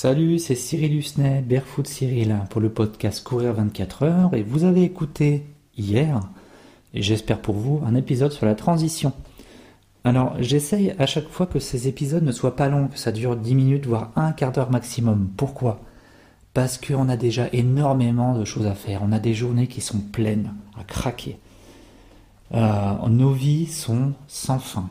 Salut, c'est Cyril Husnet, Barefoot Cyril, pour le podcast Courir 24 heures, et vous avez écouté hier, et j'espère pour vous, un épisode sur la transition. Alors, j'essaye à chaque fois que ces épisodes ne soient pas longs, que ça dure 10 minutes, voire un quart d'heure maximum. Pourquoi? Parce qu'on a déjà énormément de choses à faire, on a des journées qui sont pleines, à craquer. Euh, nos vies sont sans fin.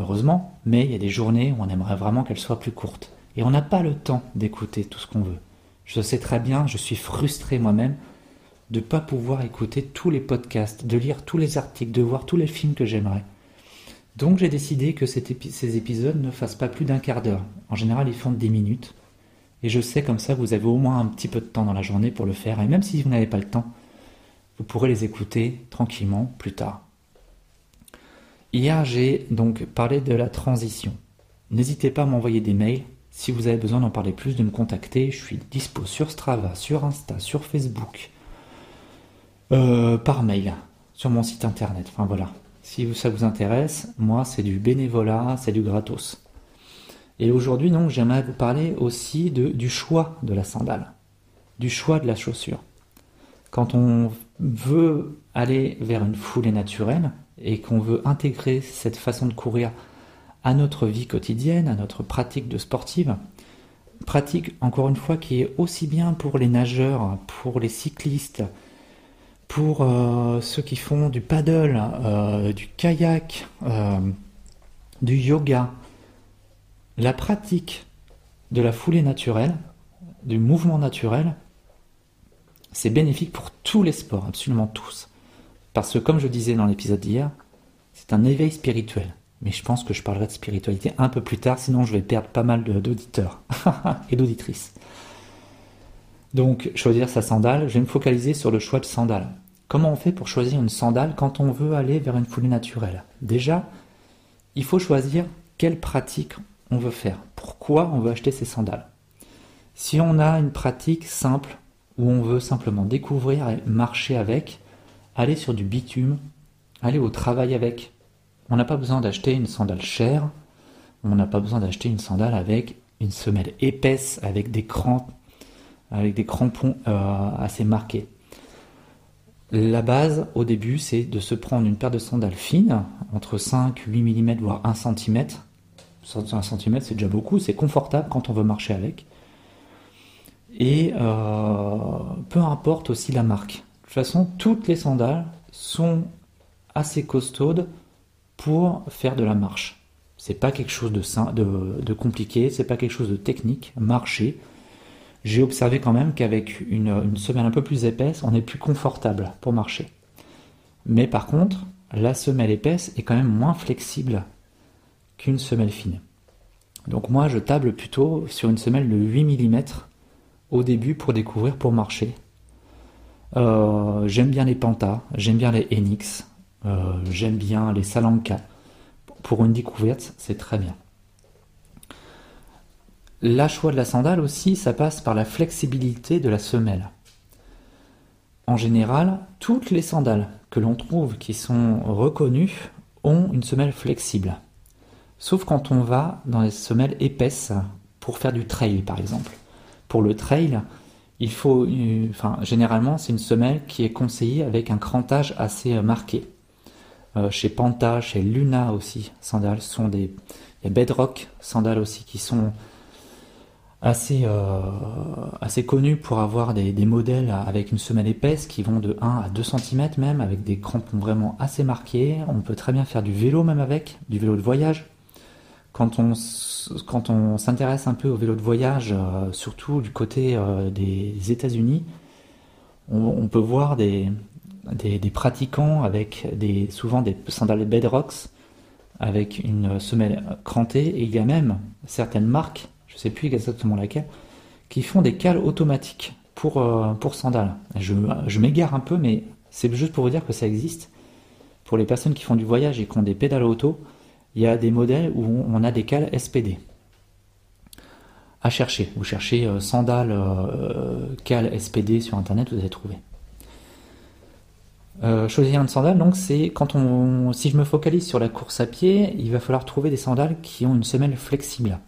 Heureusement, mais il y a des journées où on aimerait vraiment qu'elles soient plus courtes. Et on n'a pas le temps d'écouter tout ce qu'on veut. Je sais très bien, je suis frustré moi-même de ne pas pouvoir écouter tous les podcasts, de lire tous les articles, de voir tous les films que j'aimerais. Donc j'ai décidé que ces épisodes ne fassent pas plus d'un quart d'heure. En général, ils font 10 minutes. Et je sais comme ça, vous avez au moins un petit peu de temps dans la journée pour le faire. Et même si vous n'avez pas le temps, vous pourrez les écouter tranquillement plus tard. Hier, j'ai donc parlé de la transition. N'hésitez pas à m'envoyer des mails si vous avez besoin d'en parler plus, de me contacter, je suis dispo sur Strava, sur Insta, sur Facebook, euh, par mail, sur mon site internet. Enfin voilà. Si ça vous intéresse, moi c'est du bénévolat, c'est du gratos. Et aujourd'hui, donc, j'aimerais vous parler aussi de, du choix de la sandale, du choix de la chaussure. Quand on veut aller vers une foulée naturelle et qu'on veut intégrer cette façon de courir à notre vie quotidienne, à notre pratique de sportive. Pratique, encore une fois, qui est aussi bien pour les nageurs, pour les cyclistes, pour euh, ceux qui font du paddle, euh, du kayak, euh, du yoga. La pratique de la foulée naturelle, du mouvement naturel, c'est bénéfique pour tous les sports, absolument tous. Parce que comme je disais dans l'épisode d'hier, c'est un éveil spirituel mais je pense que je parlerai de spiritualité un peu plus tard, sinon je vais perdre pas mal d'auditeurs et d'auditrices. Donc, choisir sa sandale, je vais me focaliser sur le choix de sandale. Comment on fait pour choisir une sandale quand on veut aller vers une foulée naturelle? Déjà, il faut choisir quelle pratique on veut faire. Pourquoi on veut acheter ces sandales? Si on a une pratique simple où on veut simplement découvrir et marcher avec, aller sur du bitume, aller au travail avec, on n'a pas besoin d'acheter une sandale chère, on n'a pas besoin d'acheter une sandale avec une semelle épaisse, avec des crampons euh, assez marqués. La base au début, c'est de se prendre une paire de sandales fines, entre 5, 8 mm, voire 1 cm. 1 cm, c'est déjà beaucoup, c'est confortable quand on veut marcher avec. Et euh, peu importe aussi la marque. De toute façon, toutes les sandales sont assez costaudes pour faire de la marche. C'est pas quelque chose de, de, de compliqué, c'est pas quelque chose de technique. Marcher. J'ai observé quand même qu'avec une, semelle un peu plus épaisse, on est plus confortable pour marcher. Mais par contre, la semelle épaisse est quand même moins flexible qu'une semelle fine. Donc moi, je table plutôt sur une semelle de 8 mm au début pour découvrir, pour marcher. Euh, j'aime bien les Panta, j'aime bien les Enix, euh, j'aime bien les Salanka. Pour une découverte, c'est très bien. La choix de la sandale aussi, ça passe par la flexibilité de la semelle. En général, toutes les sandales que l'on trouve qui sont reconnues ont une semelle flexible. Sauf quand on va dans les semelles épaisses pour faire du trail par exemple. Pour le trail, il faut, euh, enfin, généralement, c'est une semelle qui est conseillée avec un crantage assez marqué. Euh, chez Panta, chez Luna aussi, sandales sont des. Il y a Bedrock sandales aussi qui sont assez, euh, connus pour avoir des, modèles avec une semelle épaisse qui vont de 1 à 2 cm même, avec des crampons vraiment assez marqués. On peut très bien faire du vélo même avec, du vélo de voyage. Quand on, quand on s'intéresse un peu au vélo de voyage, euh, surtout du côté des États-Unis, on, peut voir des, des, pratiquants avec des, souvent des sandales bedrocks avec une semelle crantée et il y a même certaines marques, je ne sais plus exactement laquelle, qui font des cales automatiques pour, euh, pour sandales. Je, je m'égare un peu, mais c'est juste pour vous dire que ça existe. Pour les personnes qui font du voyage et qui ont des pédales auto, il y a des modèles où on a des cales SPD. À chercher. Vous cherchez euh, sandales euh, cales SPD sur internet, vous allez trouver. Euh, choisir une sandale, donc c'est quand on, si je me focalise sur la course à pied, il va falloir trouver des sandales qui ont une semelle flexible.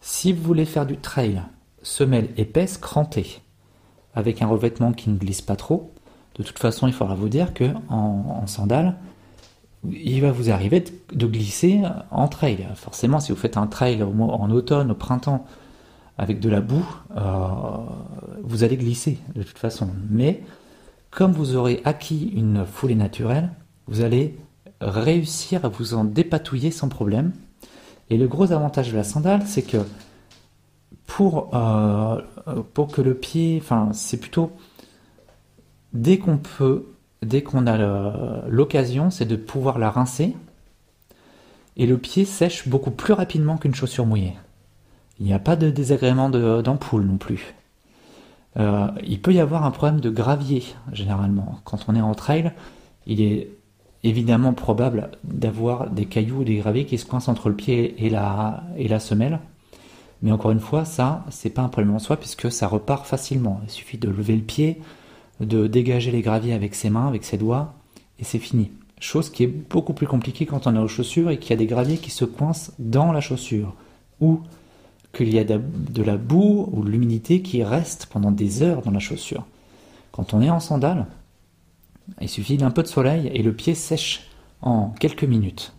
Si vous voulez faire du trail, semelle épaisse crantée, avec un revêtement qui ne glisse pas trop. De toute façon, il faudra vous dire que en, sandales, il va vous arriver de, glisser en trail. Forcément, si vous faites un trail en automne, au printemps, avec de la boue, euh, vous allez glisser de toute façon. Mais comme vous aurez acquis une foulée naturelle, vous allez réussir à vous en dépatouiller sans problème. Et le gros avantage de la sandale, c'est que pour, euh, que le pied, enfin c'est plutôt dès qu'on peut, dès qu'on a l'occasion, c'est de pouvoir la rincer. Et le pied sèche beaucoup plus rapidement qu'une chaussure mouillée. Il n'y a pas de désagrément d'ampoule non plus. Euh, il peut y avoir un problème de gravier, généralement. Quand on est en trail, il est évidemment probable d'avoir des cailloux ou des graviers qui se coincent entre le pied et la, et la semelle. Mais encore une fois, ça, c'est pas un problème en soi puisque ça repart facilement. Il suffit de lever le pied, de dégager les graviers avec ses mains, avec ses doigts, et c'est fini. Chose qui est beaucoup plus compliquée quand on est aux chaussures et qu'il y a des graviers qui se coincent dans la chaussure, ou qu'il y a de la boue ou de l'humidité qui reste pendant des heures dans la chaussure. Quand on est en sandales, il suffit d'un peu de soleil et le pied sèche en quelques minutes.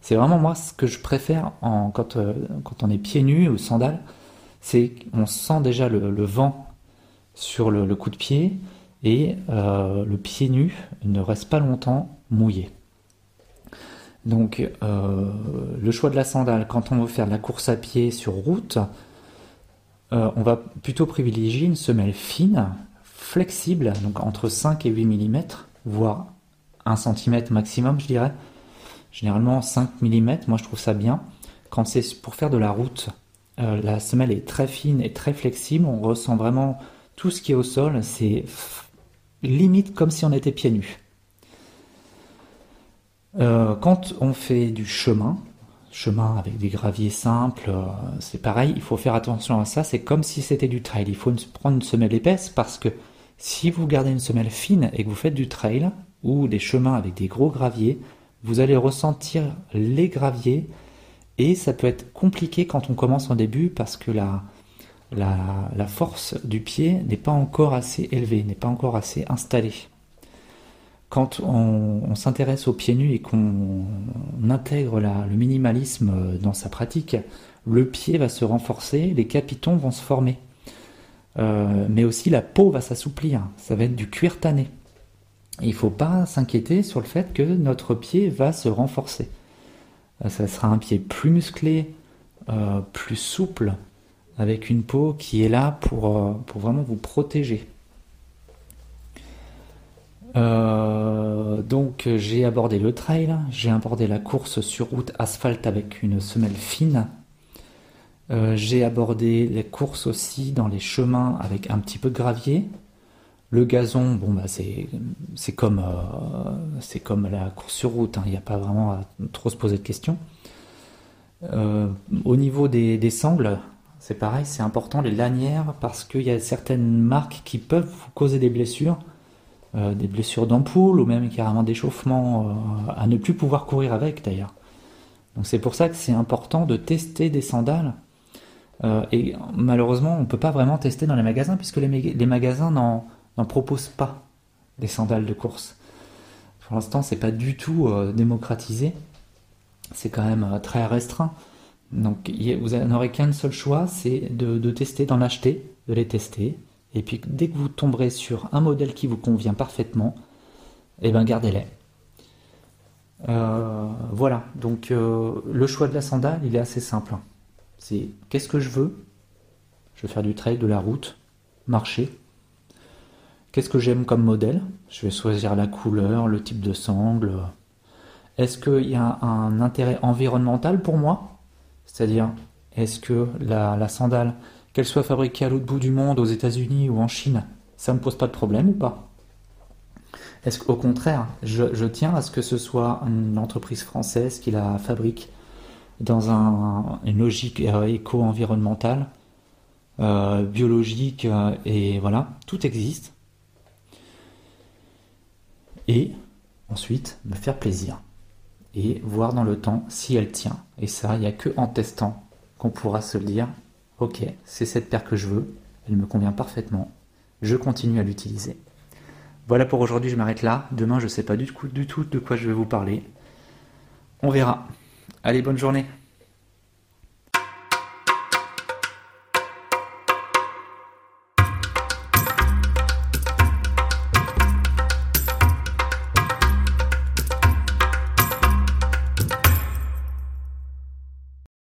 C'est vraiment moi ce que je préfère euh, quand on est pieds nus ou sandales, c'est qu'on sent déjà le, vent sur le, coup de pied et euh, le pied nu ne reste pas longtemps mouillé. Donc euh, le choix de la sandale, quand on veut faire de la course à pied sur route, on va plutôt privilégier une semelle fine flexible, donc entre 5 et 8 mm, voire 1 cm maximum, je dirais. Généralement 5 mm, moi je trouve ça bien. Quand c'est pour faire de la route, euh, la semelle est très fine et très flexible, on ressent vraiment tout ce qui est au sol, c'est limite comme si on était pieds nus. Euh, quand on fait du chemin, chemin avec des graviers simples, euh, c'est pareil, il faut faire attention à ça, c'est comme si c'était du trail, il faut prendre une semelle épaisse parce que si vous gardez une semelle fine et que vous faites du trail ou des chemins avec des gros graviers, vous allez ressentir les graviers et ça peut être compliqué quand on commence en début parce que la, la, force du pied n'est pas encore assez élevée, n'est pas encore assez installée. Quand on, s'intéresse aux pieds nus et qu'on intègre le minimalisme dans sa pratique, le pied va se renforcer, les capitons vont se former. Euh, mais aussi la peau va s'assouplir, ça va être du cuir tanné. il ne faut pas s'inquiéter sur le fait que notre pied va se renforcer. Euh, ça sera un pied plus musclé, euh, plus souple, avec une peau qui est là pour vraiment vous protéger. Donc j'ai abordé le trail, j'ai abordé la course sur route asphalte avec une semelle fine euh, j'ai abordé les courses aussi dans les chemins avec un petit peu de gravier. Le gazon, bon bah c'est c'est comme euh, c'est comme la course sur route, hein. il n'y a pas vraiment à trop se poser de questions. Euh, au niveau des sangles, c'est pareil, c'est important les lanières parce qu'il y a certaines marques qui peuvent vous causer des blessures, des blessures d'ampoule ou même carrément d'échauffement à ne plus pouvoir courir avec d'ailleurs. Donc c'est pour ça que c'est important de tester des sandales euh, et malheureusement, on ne peut pas vraiment tester dans les magasins puisque les, magasins n'en proposent pas des sandales de course. Pour l'instant, c'est pas du tout euh, démocratisé. C'est quand même euh, très restreint. Donc, vous n'aurez qu'un seul choix, c'est de, tester, d'en acheter, de les tester. Et puis, dès que vous tomberez sur un modèle qui vous convient parfaitement, eh ben, gardez-les. voilà. Donc, le choix de la sandale, il est assez simple. C'est qu'est-ce que je veux? Je veux faire du trail, de la route, marcher. Qu'est-ce que j'aime comme modèle? Je vais choisir la couleur, le type de sangle. Est-ce qu'il y a un intérêt environnemental pour moi? C'est-à-dire, est-ce que la, sandale, qu'elle soit fabriquée à l'autre bout du monde, aux États-Unis ou en Chine, ça ne me pose pas de problème ou pas? Est-ce qu'au contraire, je, tiens à ce que ce soit une entreprise française qui la fabrique dans une logique éco-environnementale, euh, biologique, euh, et voilà, tout existe. Et ensuite, me faire plaisir. Et voir dans le temps si elle tient. Et ça, il n'y a que en testant qu'on pourra se le dire, Ok, c'est cette paire que je veux, elle me convient parfaitement, je continue à l'utiliser. Voilà pour aujourd'hui, je m'arrête là. Demain, je ne sais pas du tout, de quoi je vais vous parler. On verra. Allez, bonne journée.